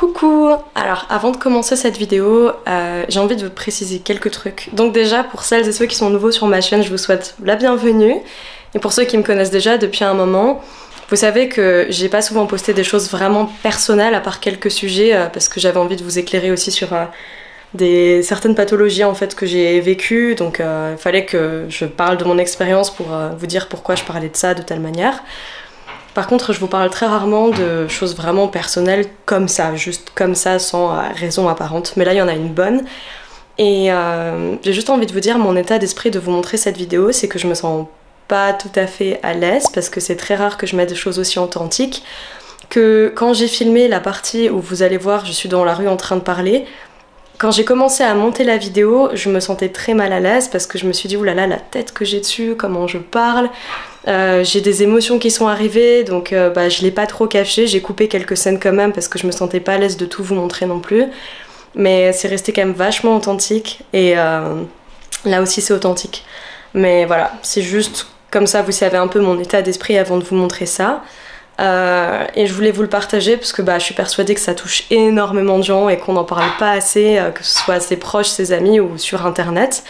Coucou Alors avant de commencer cette vidéo, euh, j'ai envie de vous préciser quelques trucs. Donc déjà, pour celles et ceux qui sont nouveaux sur ma chaîne, je vous souhaite la bienvenue. Et pour ceux qui me connaissent déjà depuis un moment, vous savez que j'ai pas souvent posté des choses vraiment personnelles à part quelques sujets euh, parce que j'avais envie de vous éclairer aussi sur euh, certaines pathologies en fait que j'ai vécues. Donc il fallait que je parle de mon expérience pour vous dire pourquoi je parlais de ça de telle manière. Par contre, je vous parle très rarement de choses vraiment personnelles comme ça, juste comme ça, sans euh, raison apparente. Mais là, il y en a une bonne. Et euh, j'ai juste envie de vous dire, mon état d'esprit de vous montrer cette vidéo, c'est que je me sens pas tout à fait à l'aise parce que c'est très rare que je mette des choses aussi authentiques. Que quand j'ai filmé la partie où vous allez voir, je suis dans la rue en train de parler, quand j'ai commencé à monter la vidéo, je me sentais très mal à l'aise parce que je me suis dit, oulala, la tête que j'ai dessus, comment je parle. Euh, j'ai des émotions qui sont arrivées, donc euh, bah, je l'ai pas trop caché. J'ai coupé quelques scènes quand même parce que je me sentais pas à l'aise de tout vous montrer non plus. Mais c'est resté quand même vachement authentique et euh, là aussi c'est authentique. Mais voilà, c'est juste comme ça, vous savez un peu mon état d'esprit avant de vous montrer ça. Euh, et je voulais vous le partager parce que bah, je suis persuadée que ça touche énormément de gens et qu'on n'en parle pas assez, que ce soit ses proches, ses amis ou sur internet.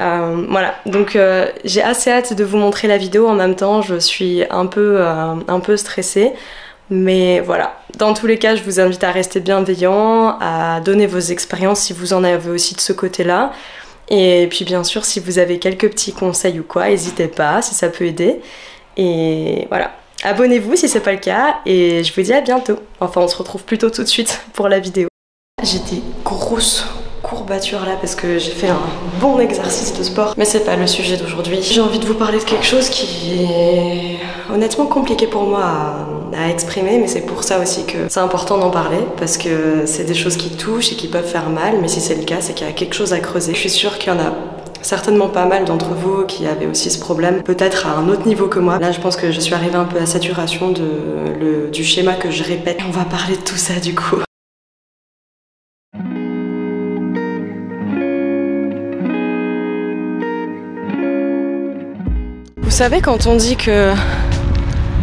Euh, voilà, donc j'ai assez hâte de vous montrer la vidéo en même temps, je suis un peu, un peu stressée. Mais voilà, dans tous les cas, je vous invite à rester bienveillant, à donner vos expériences si vous en avez aussi de ce côté-là. Et puis bien sûr, si vous avez quelques petits conseils ou quoi, n'hésitez pas, si ça peut aider. Et voilà, Abonnez-vous si c'est pas le cas et je vous dis à bientôt. Enfin, on se retrouve plutôt tout de suite pour la vidéo. J'ai des grosses courbatures là parce que j'ai fait un bon exercice de sport, mais c'est pas le sujet d'aujourd'hui. J'ai envie de vous parler de quelque chose qui est honnêtement compliqué pour moi à, exprimer, mais c'est pour ça aussi que c'est important d'en parler parce que c'est des choses qui touchent et qui peuvent faire mal, mais si c'est le cas, c'est qu'il y a quelque chose à creuser. Je suis sûre qu'il y en a certainement pas mal d'entre vous qui avaient aussi ce problème, peut-être à un autre niveau que moi. Là, je pense que je suis arrivée un peu à saturation du schéma que je répète. On va parler de tout ça du coup. Vous savez, quand on dit que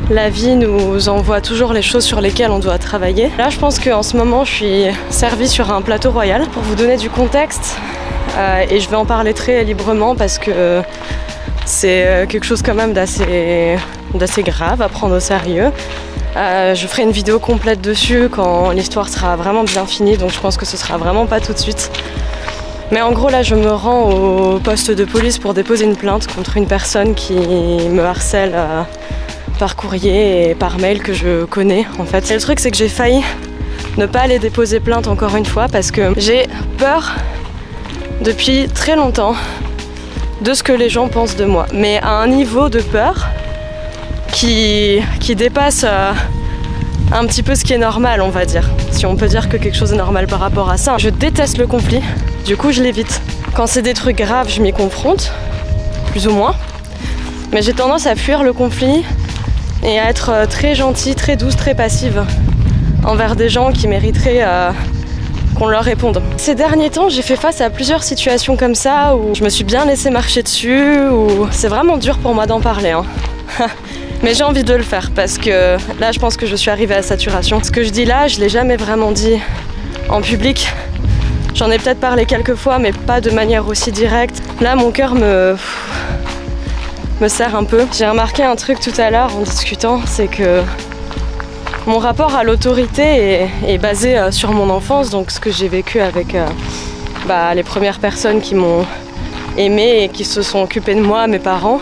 la vie nous envoie toujours les choses sur lesquelles on doit travailler. Là, je pense qu'en ce moment, je suis servie sur un plateau royal. Pour vous donner du contexte, euh, et je vais en parler très librement parce que c'est euh, quelque chose quand même d'assez grave à prendre au sérieux. Euh, je ferai une vidéo complète dessus quand l'histoire sera vraiment bien finie, donc je pense que ce sera vraiment pas tout de suite. Mais en gros là je me rends au poste de police pour déposer une plainte contre une personne qui me harcèle par courrier et par mail que je connais en fait. Le truc c'est que j'ai failli ne pas aller déposer plainte encore une fois parce que j'ai peur depuis très longtemps de ce que les gens pensent de moi, mais à un niveau de peur qui, qui dépasse euh, un petit peu ce qui est normal, on va dire. Si on peut dire que quelque chose est normal par rapport à ça. Je déteste le conflit, du coup je l'évite. Quand c'est des trucs graves, je m'y confronte, plus ou moins. Mais j'ai tendance à fuir le conflit et à être euh, très gentille, très douce, très passive envers des gens qui mériteraient euh, qu'on leur réponde. Ces derniers temps, j'ai fait face à plusieurs situations comme ça où je me suis bien laissé marcher dessus, où c'est vraiment dur pour moi d'en parler. Hein. Mais j'ai envie de le faire parce que là, je pense que je suis arrivée à saturation. Ce que je dis là, je l'ai jamais vraiment dit en public. J'en ai peut-être parlé quelques fois, mais pas de manière aussi directe. Là, mon cœur me me serre un peu. J'ai remarqué un truc tout à l'heure en discutant, c'est que mon rapport à l'autorité est, basé euh, sur mon enfance, donc ce que j'ai vécu avec euh, bah, les premières personnes qui m'ont aimé et qui se sont occupées de moi, mes parents,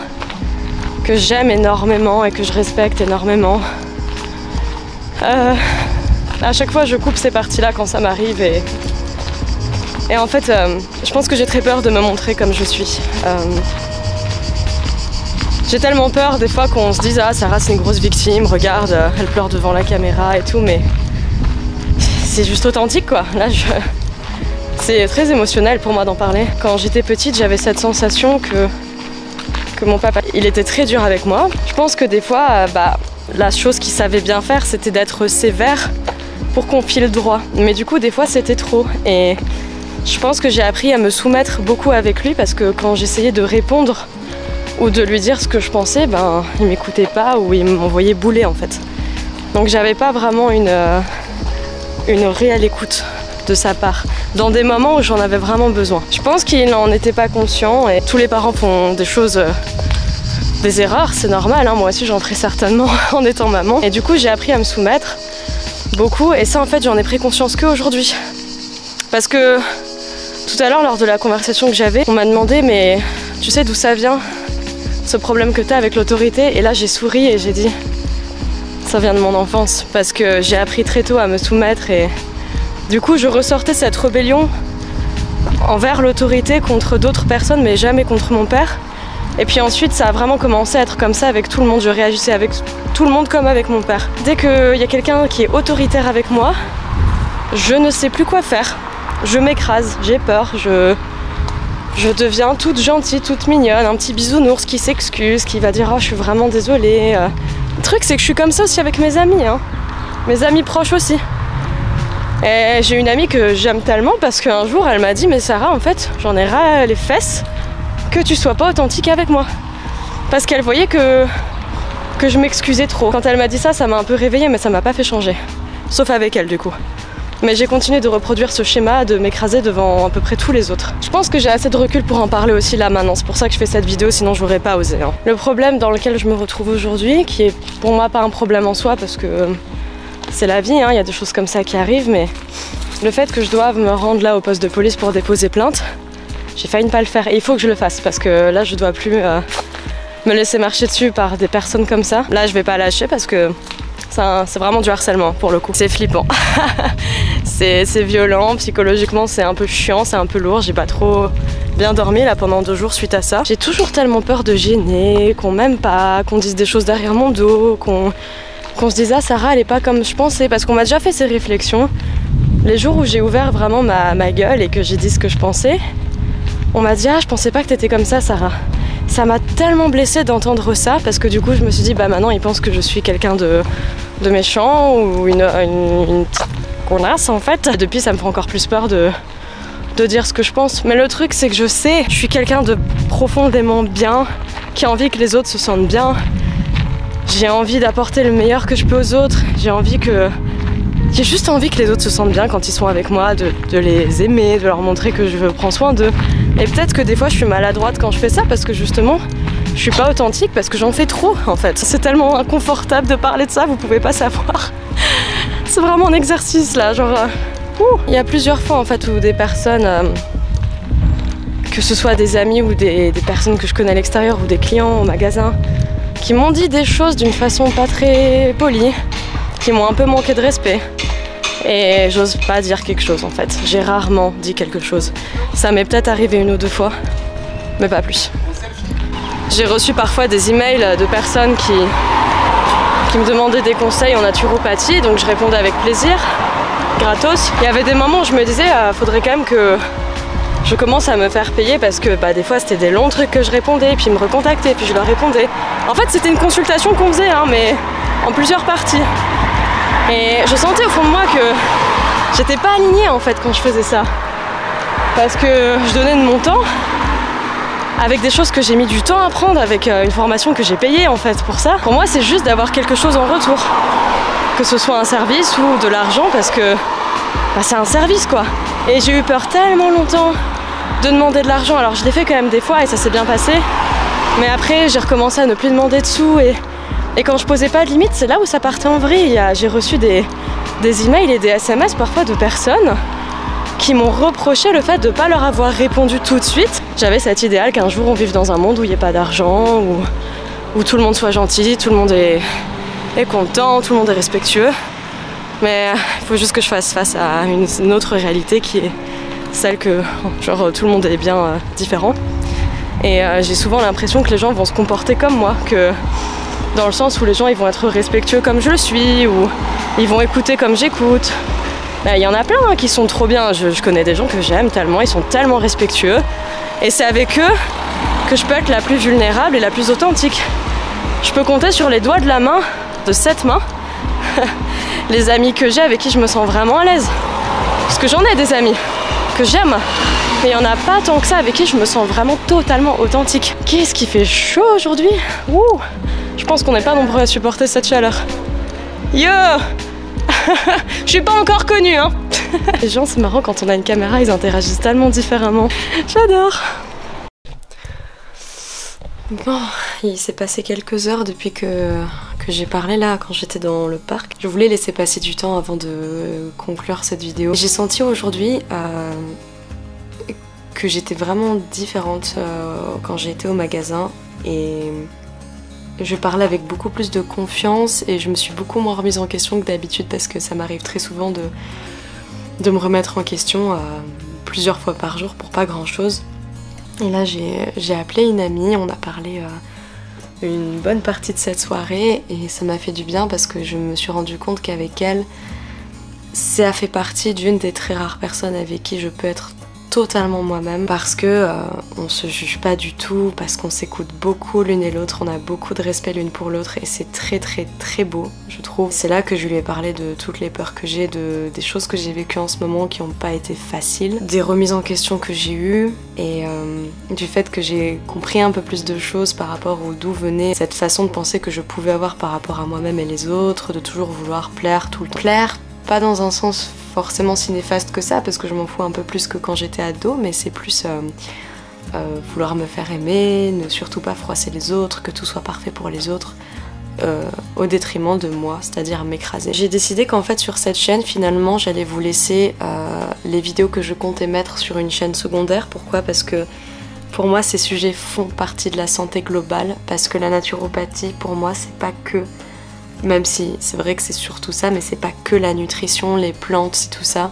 que j'aime énormément et que je respecte énormément. Euh, à chaque fois, je coupe ces parties-là quand ça m'arrive et, et en fait, je pense que j'ai très peur de me montrer comme je suis. J'ai tellement peur des fois qu'on se dise ah Sarah c'est une grosse victime, regarde, euh, elle pleure devant la caméra et tout, mais c'est juste authentique quoi. Là je... C'est très émotionnel pour moi d'en parler. Quand j'étais petite j'avais cette sensation que, que mon papa il était très dur avec moi. Je pense que des fois euh, bah, la chose qu'il savait bien faire c'était d'être sévère pour qu'on file droit. Mais du coup des fois c'était trop et je pense que j'ai appris à me soumettre beaucoup avec lui parce que quand j'essayais de répondre ou de lui dire ce que je pensais, ben il m'écoutait pas ou il m'envoyait bouler en fait. Donc j'avais pas vraiment une, euh, une réelle écoute de sa part, dans des moments où j'en avais vraiment besoin. Je pense qu'il n'en était pas conscient et tous les parents font des choses, euh, des erreurs, c'est normal, hein. moi aussi j'en ferai certainement en étant maman. Et du coup j'ai appris à me soumettre beaucoup et ça en fait j'en ai pris conscience qu'aujourd'hui. Parce que tout à l'heure lors de la conversation que j'avais, on m'a demandé mais tu sais d'où ça vient ce problème que tu as avec l'autorité? Et là j'ai souri et j'ai dit ça vient de mon enfance parce que j'ai appris très tôt à me soumettre et du coup, je ressortais cette rébellion envers l'autorité contre d'autres personnes, mais jamais contre mon père. Et puis ensuite, ça a vraiment commencé à être comme ça avec tout le monde. Je réagissais avec tout le monde comme avec mon père. Dès qu'il y a quelqu'un qui est autoritaire avec moi, je ne sais plus quoi faire. Je m'écrase, j'ai peur, je, je deviens toute gentille, toute mignonne, un petit bisounours qui s'excuse, qui va dire Oh, je suis vraiment désolée. Le truc, c'est que je suis comme ça aussi avec mes amis, hein. mes amis proches aussi. Et j'ai une amie que j'aime tellement parce qu'un jour elle m'a dit mais Sarah en fait j'en ai ras les fesses que tu sois pas authentique avec moi. Parce qu'elle voyait que, que je m'excusais trop. Quand elle m'a dit ça, ça m'a un peu réveillée mais ça m'a pas fait changer. Sauf avec elle du coup. Mais j'ai continué de reproduire ce schéma, de m'écraser devant à peu près tous les autres. Je pense que j'ai assez de recul pour en parler aussi là maintenant. C'est pour ça que je fais cette vidéo, sinon j'aurais pas osé. Hein. Le problème dans lequel je me retrouve aujourd'hui, qui est pour moi pas un problème en soi parce que c'est la vie, hein, il y a des choses comme ça qui arrivent, mais le fait que je doive me rendre là au poste de police pour déposer plainte, j'ai failli ne pas le faire. Et il faut que je le fasse parce que là, je dois plus euh, me laisser marcher dessus par des personnes comme ça. Là, je vais pas lâcher parce que c'est vraiment du harcèlement pour le coup. C'est flippant. c'est violent, psychologiquement, c'est un peu chiant, c'est un peu lourd. J'ai pas trop bien dormi là pendant deux jours suite à ça. J'ai toujours tellement peur de gêner, qu'on m'aime pas, qu'on dise des choses derrière mon dos, qu'on se dise ah Sarah elle est pas comme je pensais parce qu'on m'a déjà fait ces réflexions. Les jours où j'ai ouvert vraiment ma, gueule et que j'ai dit ce que je pensais, on m'a dit ah je pensais pas que t'étais comme ça Sarah. Ça m'a tellement blessée d'entendre ça parce que du coup je me suis dit bah maintenant ils pensent que je suis quelqu'un de, méchant ou une, une connasse en fait. Depuis ça me fait encore plus peur de, de dire ce que je pense. Mais le truc c'est que je sais, je suis quelqu'un de profondément bien, qui a envie que les autres se sentent bien, j'ai envie d'apporter le meilleur que je peux aux autres. J'ai envie que. J'ai juste envie que les autres se sentent bien quand ils sont avec moi, de, les aimer, de leur montrer que je prends soin d'eux. Et peut-être que des fois je suis maladroite quand je fais ça parce que justement je suis pas authentique parce que j'en fais trop en fait. C'est tellement inconfortable de parler de ça, vous pouvez pas savoir. C'est vraiment un exercice là, genre. Euh, il y a plusieurs fois en fait où des personnes. Euh, que ce soit des amis ou des, des personnes que je connais à l'extérieur ou des clients au magasin, qui m'ont dit des choses d'une façon pas très polie, qui m'ont un peu manqué de respect. Et j'ose pas dire quelque chose en fait. J'ai rarement dit quelque chose. Ça m'est peut-être arrivé une ou deux fois, mais pas plus. J'ai reçu parfois des emails de personnes qui, qui me demandaient des conseils en naturopathie, donc je répondais avec plaisir, gratos. Il y avait des moments où je me disais, ah, faudrait quand même que je commence à me faire payer parce que bah, des fois c'était des longs trucs que je répondais, puis ils me recontactaient, puis je leur répondais. En fait, c'était une consultation qu'on faisait, hein, mais en plusieurs parties. Et je sentais au fond de moi que j'étais pas alignée en fait quand je faisais ça. Parce que je donnais de mon temps avec des choses que j'ai mis du temps à apprendre, avec euh, une formation que j'ai payée en fait pour ça. Pour moi, c'est juste d'avoir quelque chose en retour. Que ce soit un service ou de l'argent parce que bah, c'est un service quoi. Et j'ai eu peur tellement longtemps de demander de l'argent. Alors je l'ai fait quand même des fois et ça s'est bien passé. Mais après, j'ai recommencé à ne plus demander de sous et, quand je posais pas de limite, c'est là où ça partait en vrille. J'ai reçu des emails et des SMS parfois de personnes qui m'ont reproché le fait de ne pas leur avoir répondu tout de suite. J'avais cet idéal qu'un jour on vive dans un monde où il n'y ait pas d'argent, où, tout le monde soit gentil, tout le monde est, content, tout le monde est respectueux. Mais il faut juste que je fasse face à une, une autre réalité qui est celle que genre tout le monde est bien euh, différent. Et euh, j'ai souvent l'impression que les gens vont se comporter comme moi, que dans le sens où les gens ils vont être respectueux comme je le suis, ou ils vont écouter comme j'écoute. Bah, il y en a plein hein, qui sont trop bien. Je, connais des gens que j'aime tellement, ils sont tellement respectueux. Et c'est avec eux que je peux être la plus vulnérable et la plus authentique. Je peux compter sur les doigts de la main, de cette main, les amis que j'ai avec qui je me sens vraiment à l'aise. Parce que j'en ai des amis que j'aime. Mais il n'y en a pas tant que ça avec qui je me sens vraiment totalement authentique. Qu'est-ce qui fait chaud aujourd'hui? Ouh Je pense qu'on n'est pas nombreux à supporter cette chaleur. Yo Je suis pas encore connue, hein Les gens, c'est marrant, quand on a une caméra, ils interagissent tellement différemment. J'adore Bon, il s'est passé quelques heures depuis que, que j'ai parlé là, quand j'étais dans le parc. Je voulais laisser passer du temps avant de conclure cette vidéo. J'ai senti aujourd'hui euh, que j'étais vraiment différente euh, quand j'ai été au magasin et je parlais avec beaucoup plus de confiance et je me suis beaucoup moins remise en question que d'habitude parce que ça m'arrive très souvent de, de me remettre en question euh, plusieurs fois par jour pour pas grand chose. Et là, j'ai appelé une amie, on a parlé euh, une bonne partie de cette soirée et ça m'a fait du bien parce que je me suis rendu compte qu'avec elle, ça fait partie d'une des très rares personnes avec qui je peux être totalement moi-même parce que euh, on se juge pas du tout, parce qu'on s'écoute beaucoup l'une et l'autre, on a beaucoup de respect l'une pour l'autre et c'est très très très beau, je trouve. C'est là que je lui ai parlé de toutes les peurs que j'ai, de, des choses que j'ai vécues en ce moment qui n'ont pas été faciles, des remises en question que j'ai eues et euh, du fait que j'ai compris un peu plus de choses par rapport au d'où venait cette façon de penser que je pouvais avoir par rapport à moi-même et les autres, de toujours vouloir plaire tout le. Plaire, pas dans un sens forcément si néfaste que ça, parce que je m'en fous un peu plus que quand j'étais ado, mais c'est plus euh, euh, vouloir me faire aimer, ne surtout pas froisser les autres, que tout soit parfait pour les autres. Euh, au détriment de moi, c'est-à-dire m'écraser. J'ai décidé qu'en fait sur cette chaîne finalement j'allais vous laisser les vidéos que je comptais mettre sur une chaîne secondaire. Pourquoi? Parce que pour moi ces sujets font partie de la santé globale, parce que la naturopathie pour moi c'est pas que même si c'est vrai que c'est surtout ça, mais c'est pas que la nutrition, les plantes, c'est tout ça.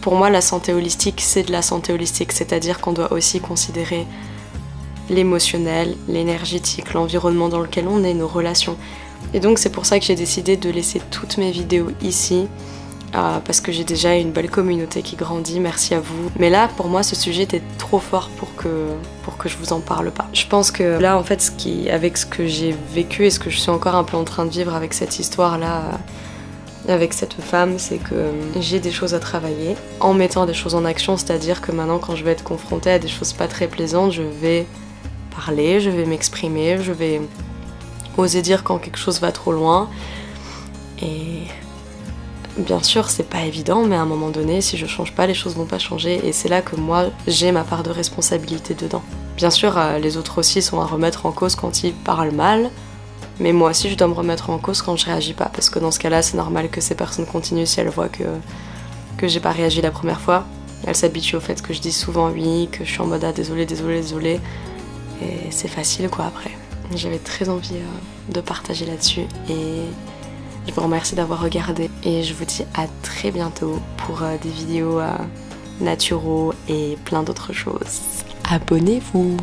Pour moi, la santé holistique, c'est de la santé holistique, c'est-à-dire qu'on doit aussi considérer l'émotionnel, l'énergétique, l'environnement dans lequel on est, nos relations. Et donc c'est pour ça que j'ai décidé de laisser toutes mes vidéos ici, euh, parce que j'ai déjà une belle communauté qui grandit, merci à vous. Mais là, pour moi, ce sujet était trop fort pour que, pour que je vous en parle pas. Je pense que là, en fait, avec ce que j'ai vécu et ce que je suis encore un peu en train de vivre avec cette histoire-là, euh, avec cette femme, c'est que j'ai des choses à travailler en mettant des choses en action, c'est-à-dire que maintenant, quand je vais être confrontée à des choses pas très plaisantes, je vais parler, je vais m'exprimer, je vais oser dire quand quelque chose va trop loin. Et Bien sûr, c'est pas évident, mais à un moment donné, si je change pas, les choses vont pas changer. Et c'est là que moi, j'ai ma part de responsabilité dedans. Bien sûr, euh, les autres aussi sont à remettre en cause quand ils parlent mal. Mais moi aussi, je dois me remettre en cause quand je réagis pas. Parce que dans ce cas-là, c'est normal que ces personnes continuent si elles voient que, que j'ai pas réagi la première fois. Elles s'habituent au fait que je dis souvent oui, que je suis en mode ah désolé, désolé, désolé. Et c'est facile quoi après. J'avais très envie euh, de partager là-dessus. Et je vous remercie d'avoir regardé et je vous dis à très bientôt pour euh, des vidéos euh, naturaux et plein d'autres choses. Abonnez-vous